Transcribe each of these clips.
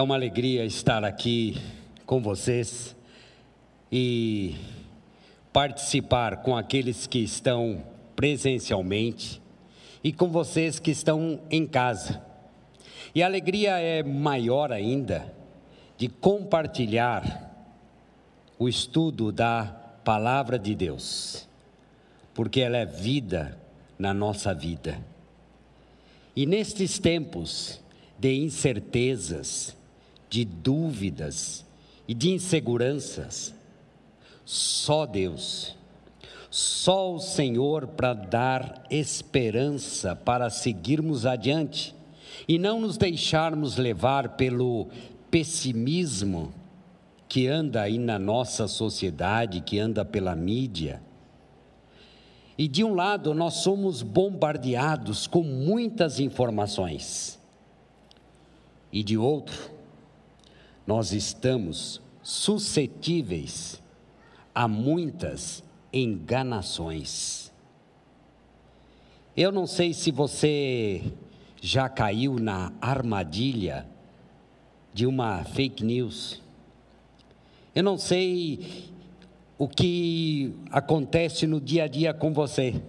É uma alegria estar aqui com vocês e participar com aqueles que estão presencialmente e com vocês que estão em casa. E a alegria é maior ainda de compartilhar o estudo da palavra de Deus, porque ela é vida na nossa vida. E nestes tempos de incertezas, de dúvidas e de inseguranças, só Deus, só o Senhor para dar esperança para seguirmos adiante e não nos deixarmos levar pelo pessimismo que anda aí na nossa sociedade, que anda pela mídia. E de um lado, nós somos bombardeados com muitas informações, e de outro, nós estamos suscetíveis a muitas enganações. Eu não sei se você já caiu na armadilha de uma fake news. Eu não sei o que acontece no dia a dia com você,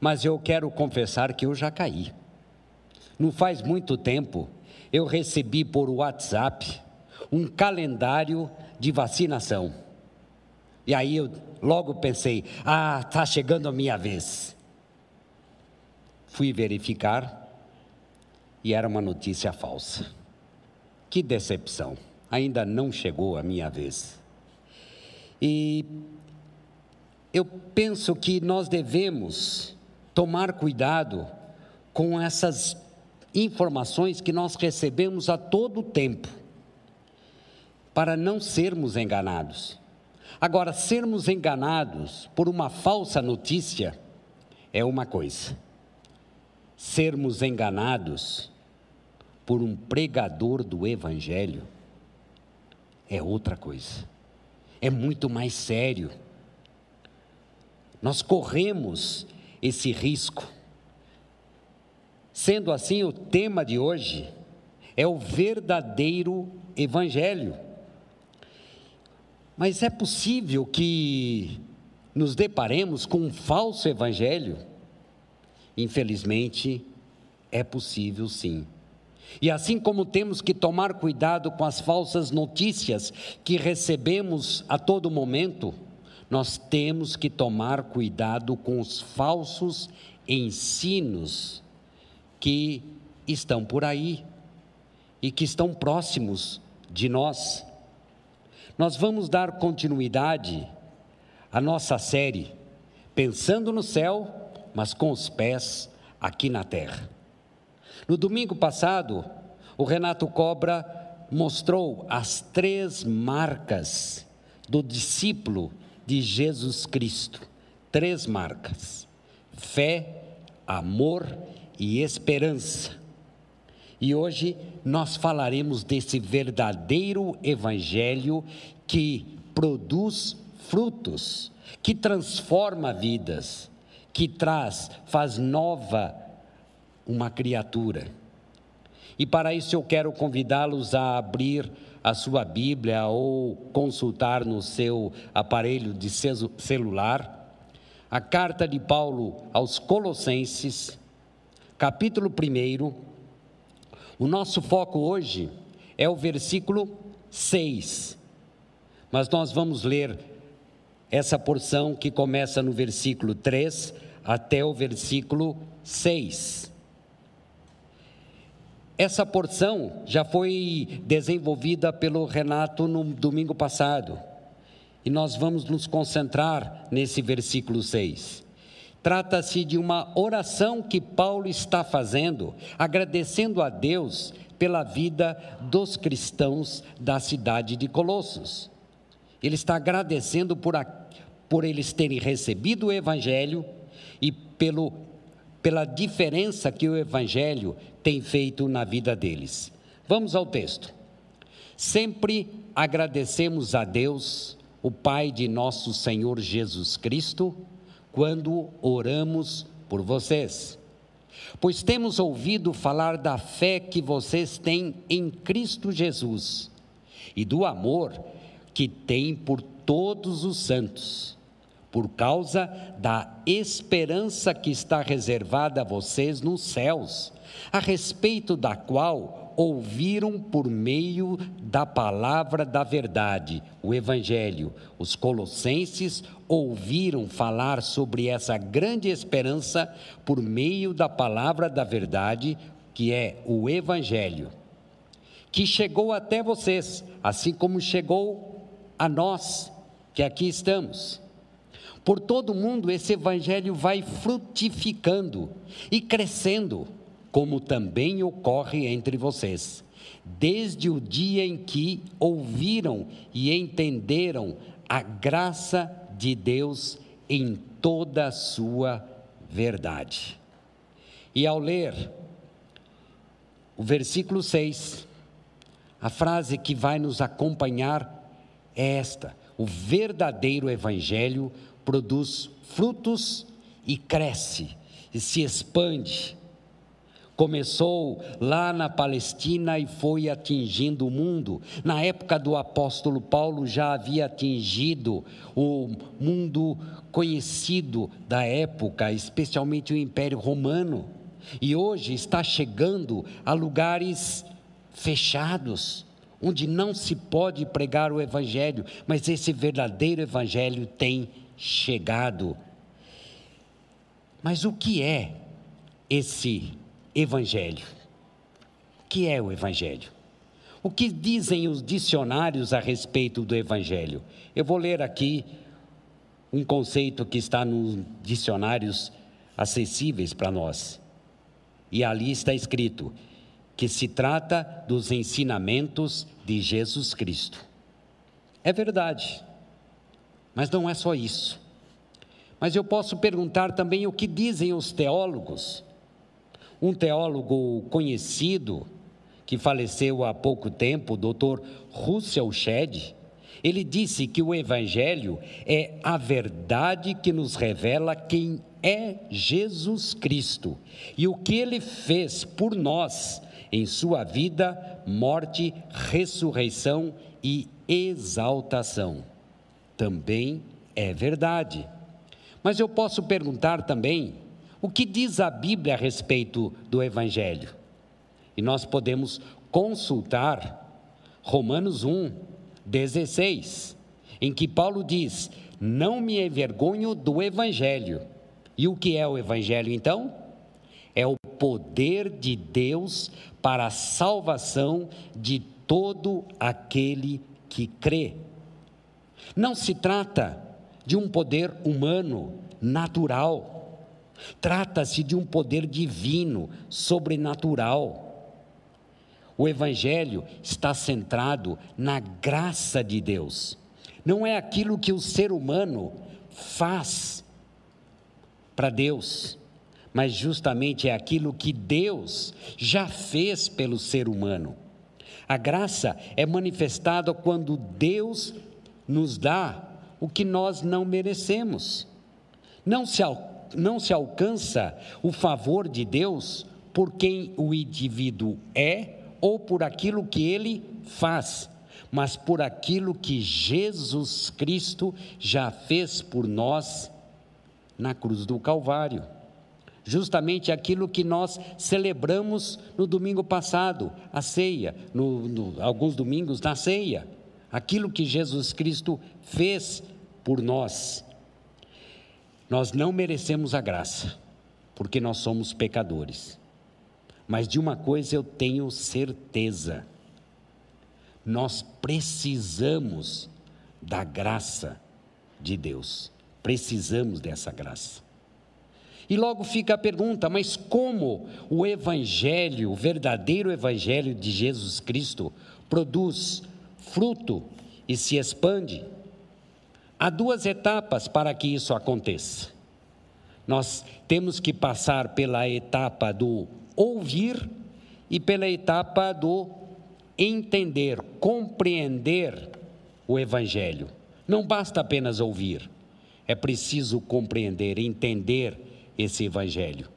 mas eu quero confessar que eu já caí. Não faz muito tempo, eu recebi por WhatsApp um calendário de vacinação. E aí eu logo pensei: ah, está chegando a minha vez. Fui verificar e era uma notícia falsa. Que decepção! Ainda não chegou a minha vez. E eu penso que nós devemos tomar cuidado com essas informações que nós recebemos a todo tempo, para não sermos enganados. Agora, sermos enganados por uma falsa notícia é uma coisa, sermos enganados por um pregador do Evangelho é outra coisa, é muito mais sério. Nós corremos esse risco. Sendo assim, o tema de hoje é o verdadeiro Evangelho. Mas é possível que nos deparemos com um falso Evangelho? Infelizmente, é possível sim. E assim como temos que tomar cuidado com as falsas notícias que recebemos a todo momento, nós temos que tomar cuidado com os falsos ensinos que estão por aí e que estão próximos de nós. Nós vamos dar continuidade à nossa série, pensando no céu, mas com os pés aqui na terra. No domingo passado, o Renato Cobra mostrou as três marcas do discípulo de Jesus Cristo. Três marcas: fé, amor e esperança. E hoje nós falaremos desse verdadeiro evangelho que produz frutos, que transforma vidas, que traz, faz nova uma criatura. E para isso eu quero convidá-los a abrir a sua Bíblia ou consultar no seu aparelho de celular a carta de Paulo aos Colossenses, capítulo 1. O nosso foco hoje é o versículo 6. Mas nós vamos ler essa porção que começa no versículo 3 até o versículo 6. Essa porção já foi desenvolvida pelo Renato no domingo passado. E nós vamos nos concentrar nesse versículo 6. Trata-se de uma oração que Paulo está fazendo, agradecendo a Deus pela vida dos cristãos da cidade de Colossos. Ele está agradecendo por, a, por eles terem recebido o Evangelho e pelo pela diferença que o Evangelho tem feito na vida deles. Vamos ao texto. Sempre agradecemos a Deus, o Pai de nosso Senhor Jesus Cristo, quando oramos por vocês. Pois temos ouvido falar da fé que vocês têm em Cristo Jesus e do amor que têm por todos os santos, por causa da esperança que está reservada a vocês nos céus, a respeito da qual ouviram por meio da palavra da verdade, o Evangelho. Os colossenses ouviram falar sobre essa grande esperança por meio da palavra da verdade, que é o Evangelho, que chegou até vocês, assim como chegou a nós, que aqui estamos. Por todo mundo, esse Evangelho vai frutificando e crescendo como também ocorre entre vocês, desde o dia em que ouviram e entenderam a graça de Deus em toda a sua verdade. E ao ler o versículo 6, a frase que vai nos acompanhar é esta: o verdadeiro evangelho produz frutos e cresce e se expande Começou lá na Palestina e foi atingindo o mundo. Na época do apóstolo Paulo já havia atingido o mundo conhecido da época, especialmente o Império Romano. E hoje está chegando a lugares fechados, onde não se pode pregar o Evangelho, mas esse verdadeiro Evangelho tem chegado. Mas o que é esse Evangelho. O que é o Evangelho? O que dizem os dicionários a respeito do Evangelho? Eu vou ler aqui um conceito que está nos dicionários acessíveis para nós. E ali está escrito que se trata dos ensinamentos de Jesus Cristo. É verdade, mas não é só isso. Mas eu posso perguntar também o que dizem os teólogos um teólogo conhecido, que faleceu há pouco tempo, o Dr. Russell Shedd, ele disse que o Evangelho é a verdade que nos revela quem é Jesus Cristo e o que ele fez por nós em sua vida, morte, ressurreição e exaltação. Também é verdade. Mas eu posso perguntar também o que diz a Bíblia a respeito do Evangelho? E nós podemos consultar Romanos 1, 16, em que Paulo diz: Não me envergonho do Evangelho. E o que é o Evangelho então? É o poder de Deus para a salvação de todo aquele que crê. Não se trata de um poder humano, natural Trata-se de um poder divino, sobrenatural. O Evangelho está centrado na graça de Deus, não é aquilo que o ser humano faz para Deus, mas justamente é aquilo que Deus já fez pelo ser humano. A graça é manifestada quando Deus nos dá o que nós não merecemos. Não se não se alcança o favor de Deus por quem o indivíduo é ou por aquilo que ele faz, mas por aquilo que Jesus Cristo já fez por nós na cruz do Calvário. Justamente aquilo que nós celebramos no domingo passado, a ceia, no, no, alguns domingos na ceia, aquilo que Jesus Cristo fez por nós. Nós não merecemos a graça, porque nós somos pecadores. Mas de uma coisa eu tenho certeza: nós precisamos da graça de Deus, precisamos dessa graça. E logo fica a pergunta: mas como o Evangelho, o verdadeiro Evangelho de Jesus Cristo, produz fruto e se expande? Há duas etapas para que isso aconteça. Nós temos que passar pela etapa do ouvir e pela etapa do entender, compreender o Evangelho. Não basta apenas ouvir, é preciso compreender, entender esse Evangelho.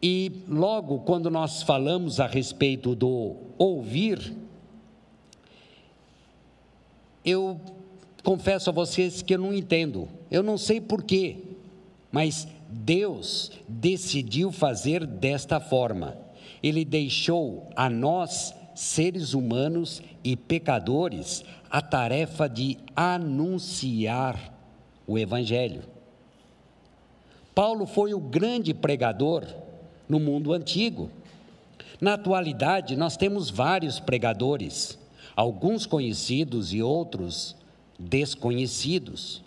E logo quando nós falamos a respeito do ouvir, eu confesso a vocês que eu não entendo. Eu não sei porquê, mas Deus decidiu fazer desta forma. Ele deixou a nós, seres humanos e pecadores, a tarefa de anunciar o Evangelho. Paulo foi o grande pregador no mundo antigo. Na atualidade, nós temos vários pregadores, alguns conhecidos e outros desconhecidos.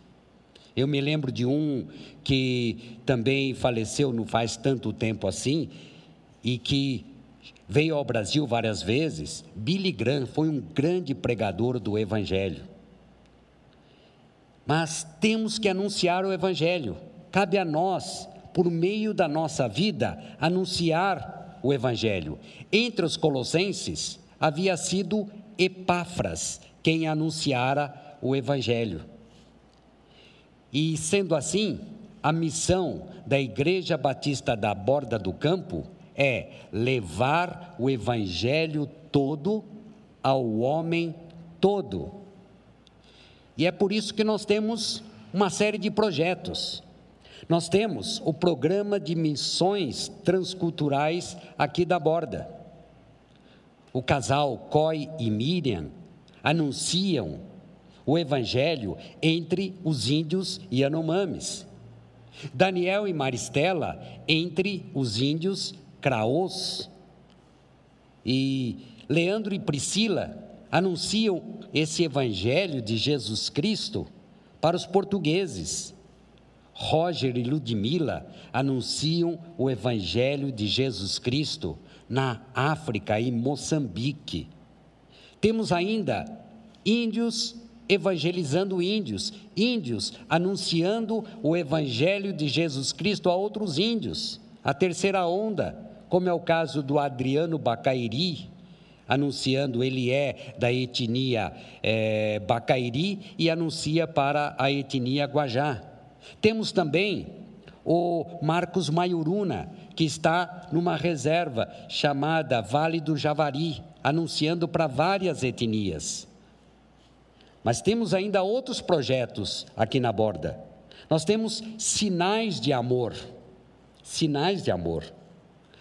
Eu me lembro de um que também faleceu não faz tanto tempo assim e que veio ao Brasil várias vezes. Billy Graham foi um grande pregador do Evangelho. Mas temos que anunciar o Evangelho. Cabe a nós por meio da nossa vida, anunciar o Evangelho. Entre os colossenses, havia sido Epáfras quem anunciara o Evangelho. E sendo assim, a missão da Igreja Batista da Borda do Campo é levar o Evangelho todo ao homem todo. E é por isso que nós temos uma série de projetos. Nós temos o programa de missões transculturais aqui da borda. O casal Coy e Miriam anunciam o evangelho entre os índios Yanomamis. Daniel e Maristela entre os índios Craôs. E Leandro e Priscila anunciam esse evangelho de Jesus Cristo para os portugueses. Roger e Ludmila anunciam o Evangelho de Jesus Cristo na África e Moçambique. Temos ainda índios evangelizando índios, índios anunciando o Evangelho de Jesus Cristo a outros índios. A terceira onda, como é o caso do Adriano Bacairi, anunciando, ele é da etnia é, Bacairi e anuncia para a etnia Guajá. Temos também o Marcos Maiuruna, que está numa reserva chamada Vale do Javari, anunciando para várias etnias. Mas temos ainda outros projetos aqui na borda. Nós temos sinais de amor, sinais de amor,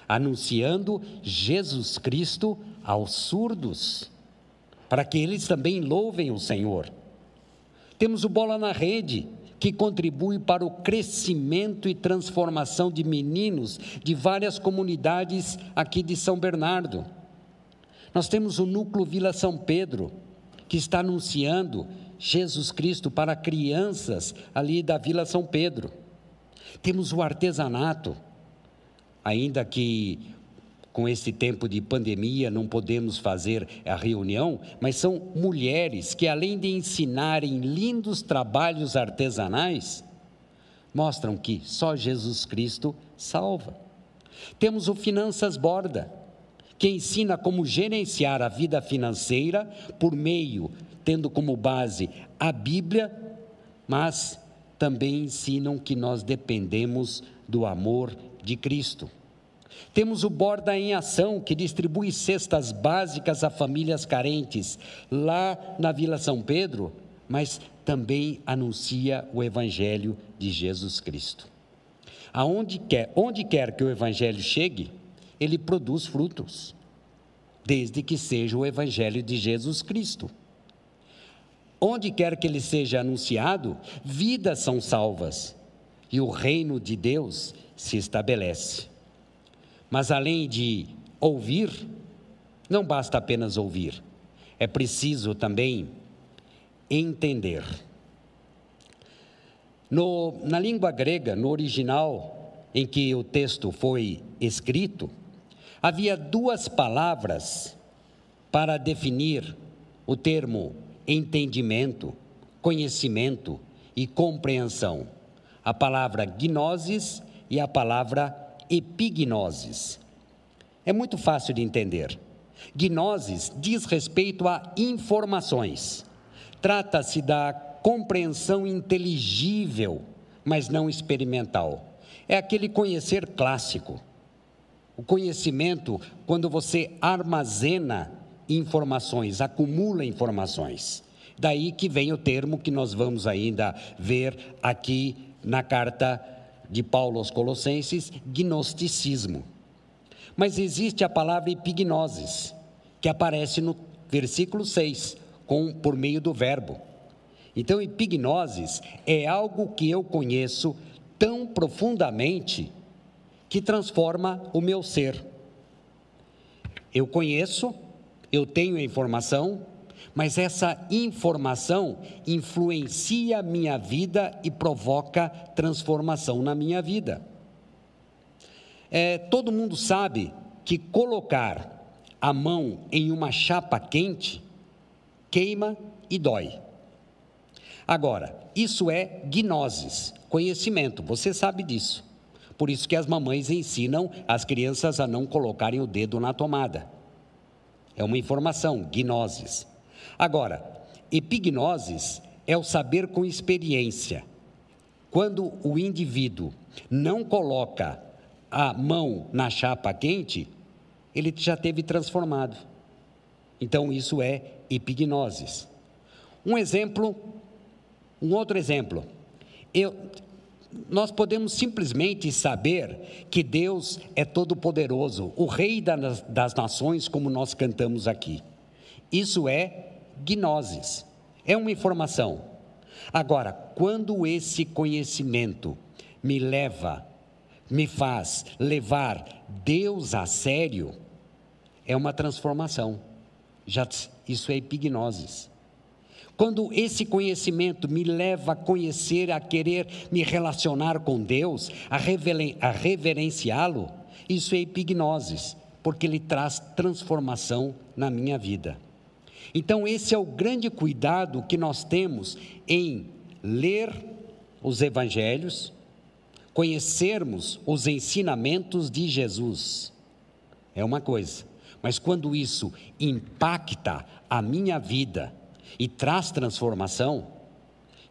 anunciando Jesus Cristo aos surdos, para que eles também louvem o Senhor. Temos o Bola na Rede, que contribui para o crescimento e transformação de meninos de várias comunidades aqui de São Bernardo. Nós temos o Núcleo Vila São Pedro, que está anunciando Jesus Cristo para crianças ali da Vila São Pedro. Temos o artesanato, ainda que com esse tempo de pandemia não podemos fazer a reunião, mas são mulheres que, além de ensinarem lindos trabalhos artesanais, mostram que só Jesus Cristo salva. Temos o Finanças Borda, que ensina como gerenciar a vida financeira por meio, tendo como base a Bíblia, mas também ensinam que nós dependemos do amor de Cristo. Temos o Borda em Ação, que distribui cestas básicas a famílias carentes lá na Vila São Pedro, mas também anuncia o Evangelho de Jesus Cristo. Aonde quer, onde quer que o Evangelho chegue, ele produz frutos, desde que seja o Evangelho de Jesus Cristo. Onde quer que ele seja anunciado, vidas são salvas e o reino de Deus se estabelece. Mas além de ouvir, não basta apenas ouvir, é preciso também entender. No, na língua grega, no original em que o texto foi escrito, havia duas palavras para definir o termo entendimento, conhecimento e compreensão: a palavra gnosis e a palavra epignosis. É muito fácil de entender. Gnosis diz respeito a informações. Trata-se da compreensão inteligível, mas não experimental. É aquele conhecer clássico. O conhecimento, quando você armazena informações, acumula informações. Daí que vem o termo que nós vamos ainda ver aqui na carta de Paulo aos Colossenses, gnosticismo. Mas existe a palavra epignosis, que aparece no versículo 6, com, por meio do verbo. Então, epignosis é algo que eu conheço tão profundamente que transforma o meu ser. Eu conheço, eu tenho a informação, mas essa informação influencia a minha vida e provoca transformação na minha vida. É, todo mundo sabe que colocar a mão em uma chapa quente queima e dói. Agora, isso é gnosis, conhecimento, você sabe disso. Por isso que as mamães ensinam as crianças a não colocarem o dedo na tomada. É uma informação, gnosis. Agora, epignosis é o saber com experiência. Quando o indivíduo não coloca a mão na chapa quente, ele já teve transformado. Então, isso é epignosis. Um exemplo, um outro exemplo. Eu, nós podemos simplesmente saber que Deus é todo-poderoso, o Rei das, nações, como nós cantamos aqui. Isso é gnosis, é uma informação. Agora, quando esse conhecimento me leva, me faz levar Deus a sério, é uma transformação. Já, isso é epignosis. Quando esse conhecimento me leva a conhecer, a querer me relacionar com Deus, a, a reverenciá-lo, isso é epignosis, porque ele traz transformação na minha vida. Então, esse é o grande cuidado que nós temos em ler os evangelhos, conhecermos os ensinamentos de Jesus. É uma coisa, mas quando isso impacta a minha vida e traz transformação,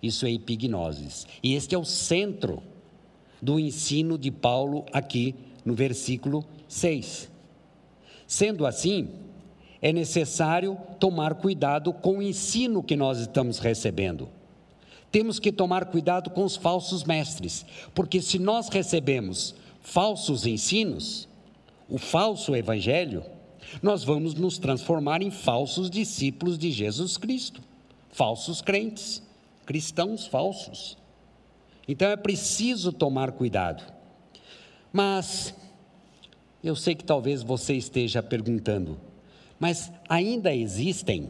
isso é epignosis. E este é o centro do ensino de Paulo aqui no versículo 6. Sendo assim, é necessário tomar cuidado com o ensino que nós estamos recebendo. Temos que tomar cuidado com os falsos mestres, porque se nós recebemos falsos ensinos, o falso evangelho, nós vamos nos transformar em falsos discípulos de Jesus Cristo, falsos crentes, cristãos falsos. Então é preciso tomar cuidado. Mas eu sei que talvez você esteja perguntando, mas ainda existem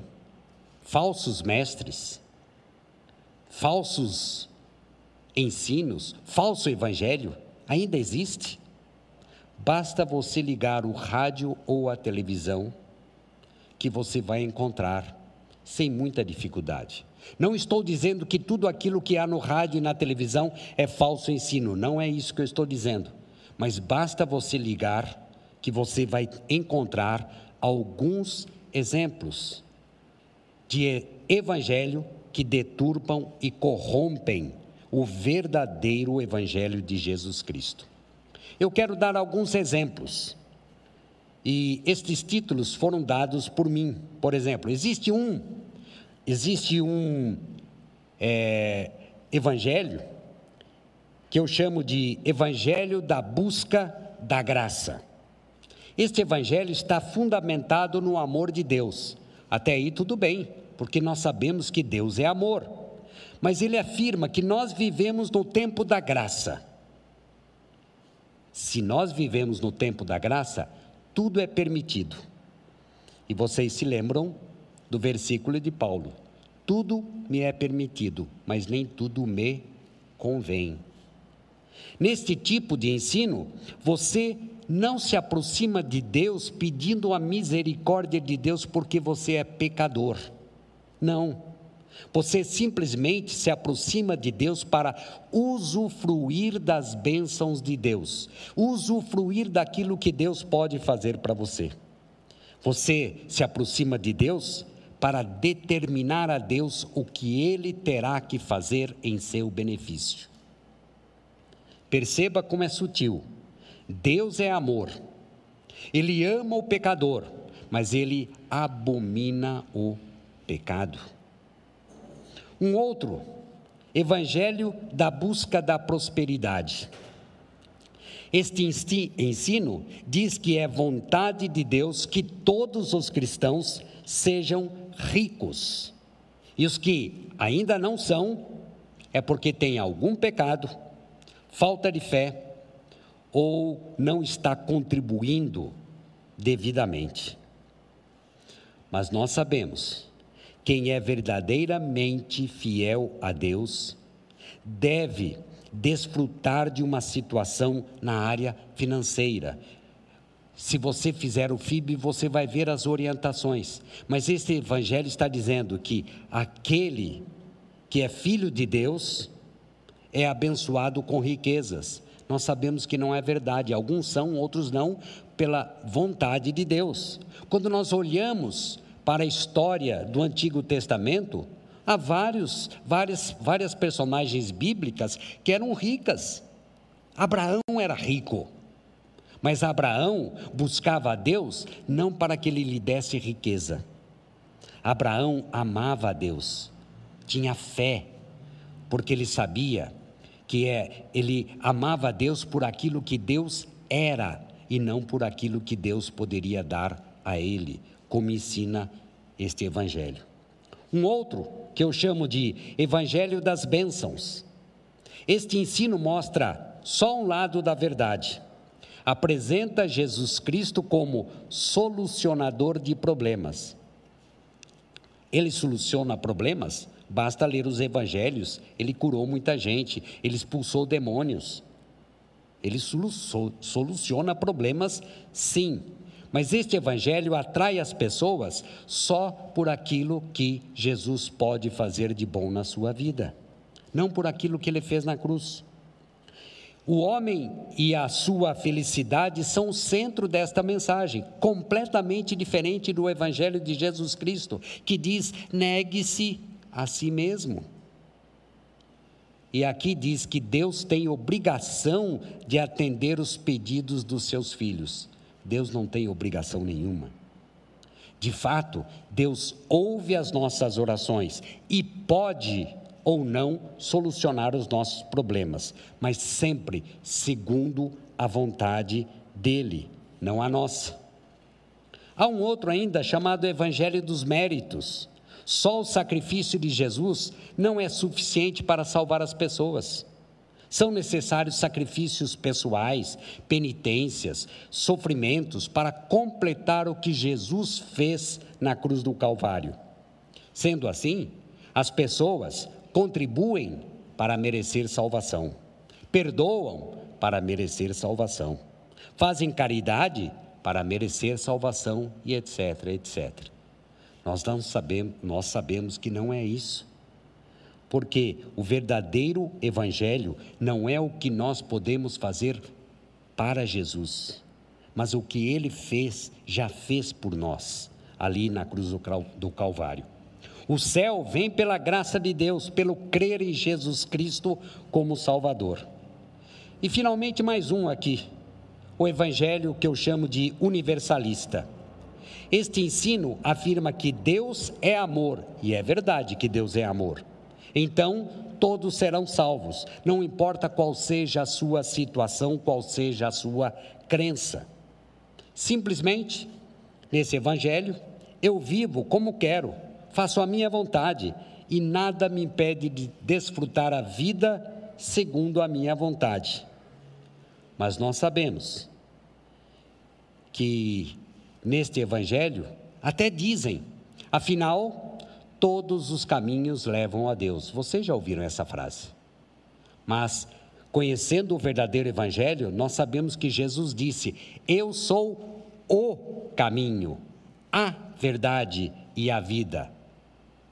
falsos mestres, falsos ensinos, falso evangelho? Ainda existe? Basta você ligar o rádio ou a televisão que você vai encontrar sem muita dificuldade. Não estou dizendo que tudo aquilo que há no rádio e na televisão é falso ensino, não é isso que eu estou dizendo. Mas basta você ligar que você vai encontrar alguns exemplos de evangelho que deturpam e corrompem o verdadeiro evangelho de Jesus Cristo. Eu quero dar alguns exemplos. E estes títulos foram dados por mim. Por exemplo, existe um, existe um é, evangelho que eu chamo de Evangelho da Busca da Graça. Este evangelho está fundamentado no amor de Deus. Até aí tudo bem, porque nós sabemos que Deus é amor. Mas ele afirma que nós vivemos no tempo da graça. Se nós vivemos no tempo da graça, tudo é permitido. E vocês se lembram do versículo de Paulo: Tudo me é permitido, mas nem tudo me convém. Neste tipo de ensino, você não se aproxima de Deus pedindo a misericórdia de Deus porque você é pecador. Não. Você simplesmente se aproxima de Deus para usufruir das bênçãos de Deus, usufruir daquilo que Deus pode fazer para você. Você se aproxima de Deus para determinar a Deus o que ele terá que fazer em seu benefício. Perceba como é sutil. Deus é amor, Ele ama o pecador, mas ele abomina o pecado. Um outro, evangelho da busca da prosperidade. Este ensino diz que é vontade de Deus que todos os cristãos sejam ricos. E os que ainda não são, é porque têm algum pecado, falta de fé ou não está contribuindo devidamente. Mas nós sabemos, quem é verdadeiramente fiel a Deus deve desfrutar de uma situação na área financeira. Se você fizer o FIB, você vai ver as orientações. Mas este evangelho está dizendo que aquele que é filho de Deus é abençoado com riquezas. Nós sabemos que não é verdade. Alguns são, outros não, pela vontade de Deus. Quando nós olhamos para a história do Antigo Testamento, há vários, várias, várias personagens bíblicas que eram ricas. Abraão era rico, mas Abraão buscava a Deus não para que ele lhe desse riqueza. Abraão amava a Deus, tinha fé, porque ele sabia que é, ele amava a Deus por aquilo que Deus era e não por aquilo que Deus poderia dar a ele, como ensina este evangelho. Um outro que eu chamo de evangelho das bênçãos. Este ensino mostra só um lado da verdade. Apresenta Jesus Cristo como solucionador de problemas. Ele soluciona problemas? Basta ler os evangelhos. Ele curou muita gente, ele expulsou demônios. Ele soluciona problemas, sim. Mas este evangelho atrai as pessoas só por aquilo que Jesus pode fazer de bom na sua vida, não por aquilo que ele fez na cruz. O homem e a sua felicidade são o centro desta mensagem, completamente diferente do evangelho de Jesus Cristo, que diz: negue-se a si mesmo. E aqui diz que Deus tem obrigação de atender os pedidos dos seus filhos. Deus não tem obrigação nenhuma. De fato, Deus ouve as nossas orações e pode ou não solucionar os nossos problemas, mas sempre segundo a vontade dele, não a nossa. Há um outro ainda chamado Evangelho dos Méritos. Só o sacrifício de Jesus não é suficiente para salvar as pessoas. São necessários sacrifícios pessoais, penitências, sofrimentos para completar o que Jesus fez na cruz do Calvário. Sendo assim, as pessoas contribuem para merecer salvação, perdoam para merecer salvação, fazem caridade para merecer salvação e etc, etc. Nós não sabemos, nós sabemos que não é isso. Porque o verdadeiro evangelho não é o que nós podemos fazer para Jesus, mas o que ele fez, já fez por nós, ali na cruz do Calvário. O céu vem pela graça de Deus, pelo crer em Jesus Cristo como Salvador. E finalmente mais um aqui, o evangelho que eu chamo de universalista. Este ensino afirma que Deus é amor, e é verdade que Deus é amor. Então, todos serão salvos, não importa qual seja a sua situação, qual seja a sua crença. Simplesmente, nesse evangelho, eu vivo como quero, faço a minha vontade e nada me impede de desfrutar a vida segundo a minha vontade. Mas nós sabemos que neste Evangelho, até dizem, afinal, todos os caminhos levam a Deus. Vocês já ouviram essa frase? Mas, conhecendo o verdadeiro Evangelho, nós sabemos que Jesus disse: Eu sou o caminho, a verdade e a vida.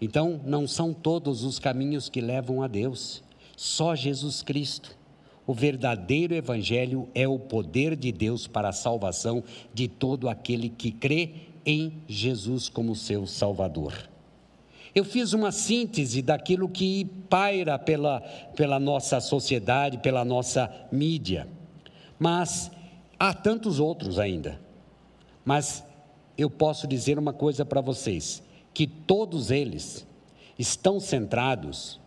Então, não são todos os caminhos que levam a Deus, só Jesus Cristo. O verdadeiro Evangelho é o poder de Deus para a salvação de todo aquele que crê em Jesus como seu Salvador. Eu fiz uma síntese daquilo que paira pela, pela nossa sociedade, pela nossa mídia, mas há tantos outros ainda. Mas eu posso dizer uma coisa para vocês: que todos eles estão centrados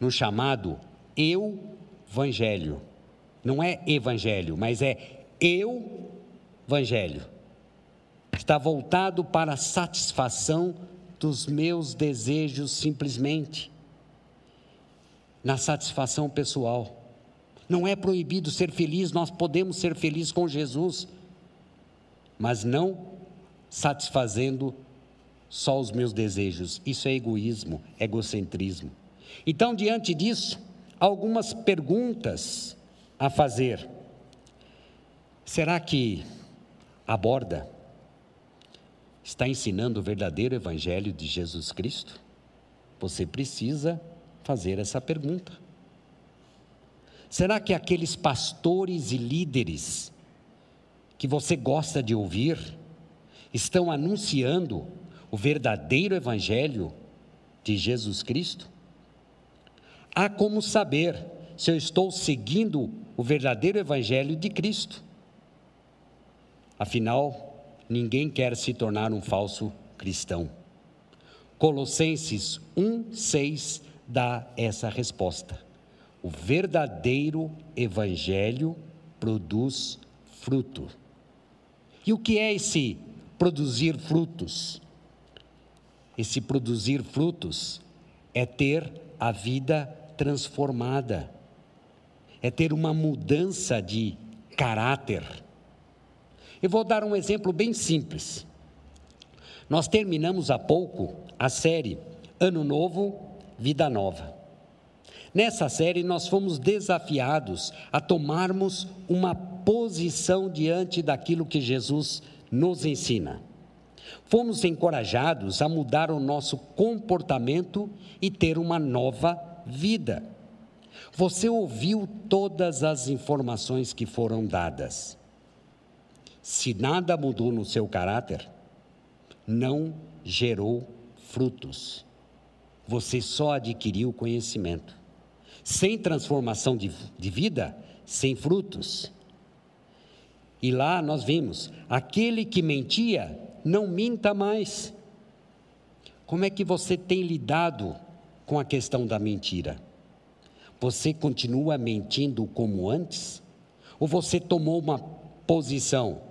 no chamado eu evangelho. Não é evangelho, mas é eu evangelho. Está voltado para a satisfação dos meus desejos simplesmente, na satisfação pessoal. Não é proibido ser feliz, nós podemos ser felizes com Jesus, mas não satisfazendo só os meus desejos. Isso é egoísmo, egocentrismo. Então, diante disso, algumas perguntas a fazer. Será que a borda está ensinando o verdadeiro evangelho de Jesus Cristo? Você precisa fazer essa pergunta. Será que aqueles pastores e líderes que você gosta de ouvir estão anunciando o verdadeiro evangelho de Jesus Cristo? Há como saber se eu estou seguindo o verdadeiro evangelho de Cristo. Afinal, ninguém quer se tornar um falso cristão. Colossenses 1:6 dá essa resposta. O verdadeiro evangelho produz fruto. E o que é esse produzir frutos? Esse produzir frutos é ter a vida transformada é ter uma mudança de caráter. Eu vou dar um exemplo bem simples. Nós terminamos há pouco a série Ano Novo, Vida Nova. Nessa série, nós fomos desafiados a tomarmos uma posição diante daquilo que Jesus nos ensina. Fomos encorajados a mudar o nosso comportamento e ter uma nova vida. Você ouviu todas as informações que foram dadas. Se nada mudou no seu caráter, não gerou frutos. Você só adquiriu conhecimento. Sem transformação de, de vida, sem frutos. E lá nós vimos: aquele que mentia, não minta mais. Como é que você tem lidado com a questão da mentira? Você continua mentindo como antes? Ou você tomou uma posição?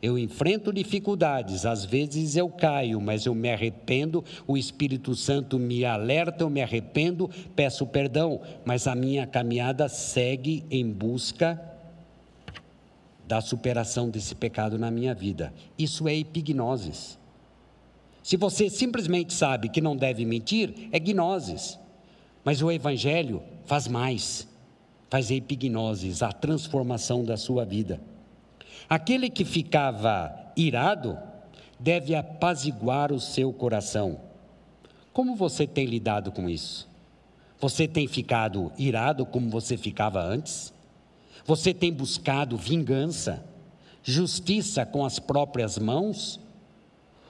Eu enfrento dificuldades, às vezes eu caio, mas eu me arrependo, o Espírito Santo me alerta, eu me arrependo, peço perdão, mas a minha caminhada segue em busca da superação desse pecado na minha vida. Isso é epignosis. Se você simplesmente sabe que não deve mentir, é gnoses. Mas o Evangelho faz mais, faz epignoses, a transformação da sua vida. Aquele que ficava irado deve apaziguar o seu coração. Como você tem lidado com isso? Você tem ficado irado como você ficava antes? Você tem buscado vingança, justiça com as próprias mãos?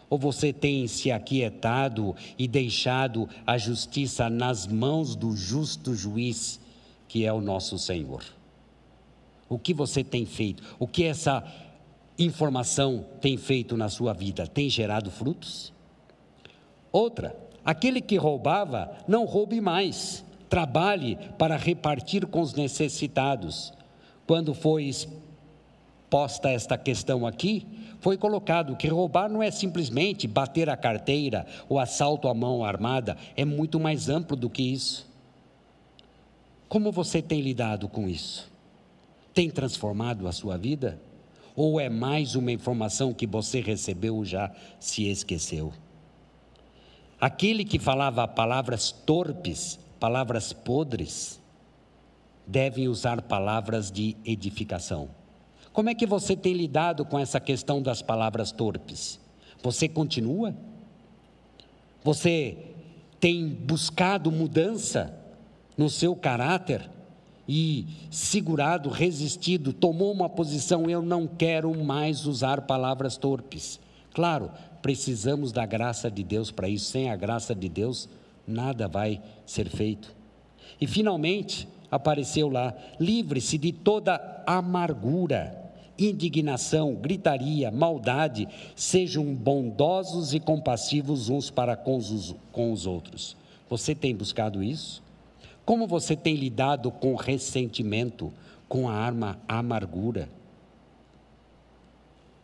Ou você tem se aquietado e deixado a justiça nas mãos do justo juiz, que é o nosso Senhor? O que você tem feito? O que essa informação tem feito na sua vida? Tem gerado frutos? Outra, aquele que roubava, não roube mais. Trabalhe para repartir com os necessitados. Quando foi posta esta questão aqui, foi colocado que roubar não é simplesmente bater a carteira ou assalto à mão armada, é muito mais amplo do que isso. Como você tem lidado com isso? Tem transformado a sua vida? Ou é mais uma informação que você recebeu já se esqueceu? Aquele que falava palavras torpes, palavras podres, devem usar palavras de edificação. Como é que você tem lidado com essa questão das palavras torpes? Você continua? Você tem buscado mudança no seu caráter e segurado, resistido, tomou uma posição, eu não quero mais usar palavras torpes. Claro, precisamos da graça de Deus para isso, sem a graça de Deus, nada vai ser feito. E finalmente apareceu lá: livre-se de toda amargura indignação, gritaria, maldade, sejam bondosos e compassivos uns para com os, com os outros. Você tem buscado isso? Como você tem lidado com ressentimento, com a arma amargura?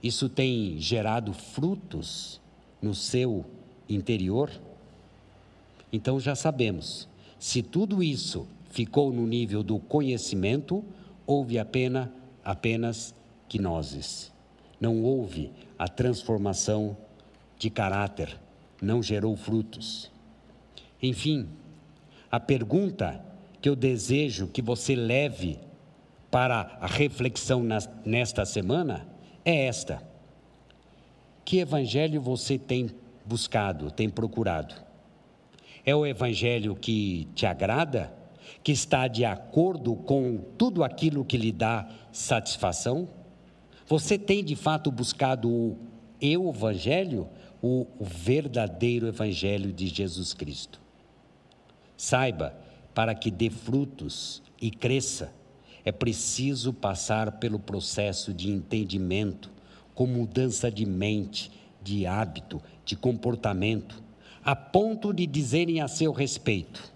Isso tem gerado frutos no seu interior? Então já sabemos, se tudo isso ficou no nível do conhecimento, houve apenas, apenas quinoses. Não houve a transformação de caráter, não gerou frutos. Enfim, a pergunta que eu desejo que você leve para a reflexão nesta semana é esta: Que evangelho você tem buscado, tem procurado? É o evangelho que te agrada? Que está de acordo com tudo aquilo que lhe dá satisfação? Você tem de fato buscado o eu evangelho, o verdadeiro evangelho de Jesus Cristo? Saiba, para que dê frutos e cresça, é preciso passar pelo processo de entendimento, com mudança de mente, de hábito, de comportamento, a ponto de dizerem a seu respeito: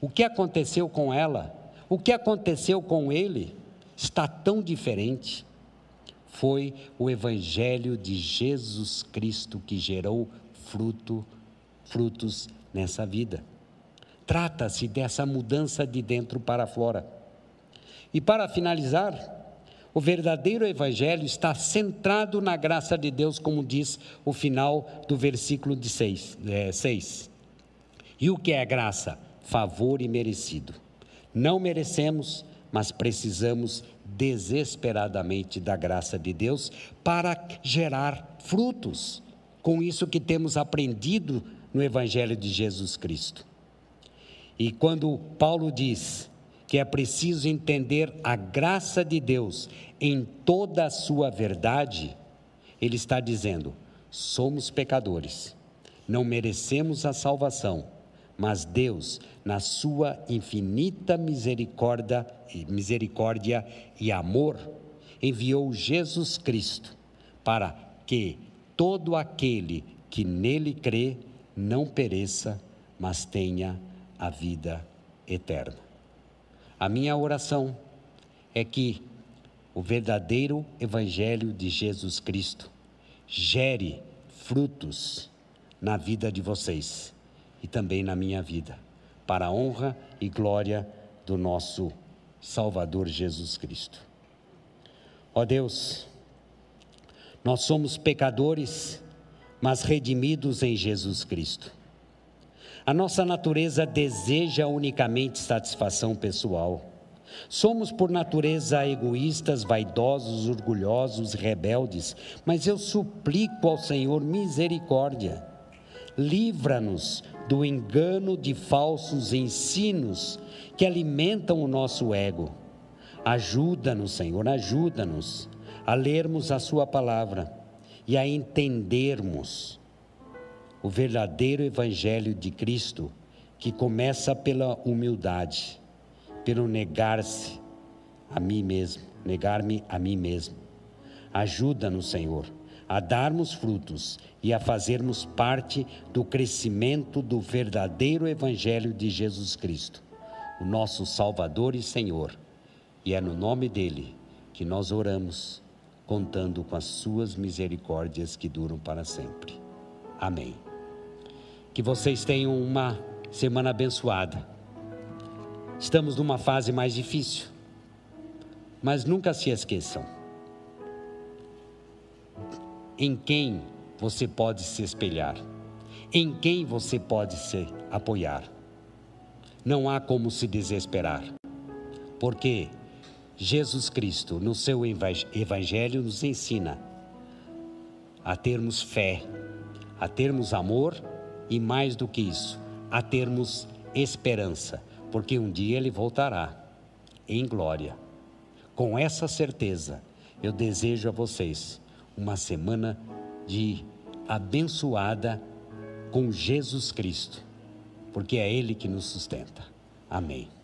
o que aconteceu com ela, o que aconteceu com ele, está tão diferente. Foi o Evangelho de Jesus Cristo que gerou fruto, frutos nessa vida. Trata-se dessa mudança de dentro para fora. E para finalizar, o verdadeiro evangelho está centrado na graça de Deus, como diz o final do versículo de 6. É, E o que é graça? Favor imerecido. Não merecemos, mas precisamos desesperadamente da graça de Deus para gerar frutos com isso que temos aprendido no Evangelho de Jesus Cristo. E quando Paulo diz que é preciso entender a graça de Deus em toda a sua verdade, ele está dizendo: somos pecadores, não merecemos a salvação, mas Deus, na sua infinita misericórdia, misericórdia e amor, enviou Jesus Cristo para que todo aquele que nele crê não pereça, mas tenha a vida eterna. A minha oração é que o verdadeiro Evangelho de Jesus Cristo gere frutos na vida de vocês e também na minha vida, para a honra e glória do nosso Salvador Jesus Cristo. Ó Deus, nós somos pecadores, mas redimidos em Jesus Cristo. A nossa natureza deseja unicamente satisfação pessoal. Somos por natureza egoístas, vaidosos, orgulhosos, rebeldes, mas eu suplico ao Senhor misericórdia. Livra-nos do engano de falsos ensinos que alimentam o nosso ego. Ajuda-nos, Senhor, ajuda-nos a lermos a Sua palavra e a entendermos o verdadeiro Evangelho de Cristo, que começa pela humildade, pelo negar-se a mim mesmo, negar-me a mim mesmo. Ajuda-nos, Senhor, a darmos frutos e a fazermos parte do crescimento do verdadeiro Evangelho de Jesus Cristo, o nosso Salvador e Senhor. E é no nome dele que nós oramos, contando com as suas misericórdias que duram para sempre. Amém. Que vocês tenham uma semana abençoada. Estamos numa fase mais difícil, mas nunca se esqueçam. Em quem você pode se espelhar? Em quem você pode se apoiar? Não há como se desesperar, porque Jesus Cristo, no seu Evangelho, nos ensina a termos fé, a termos amor e mais do que isso, a termos esperança, porque um dia ele voltará em glória. Com essa certeza, eu desejo a vocês uma semana de abençoada com Jesus Cristo, porque é Ele que nos sustenta. Amém.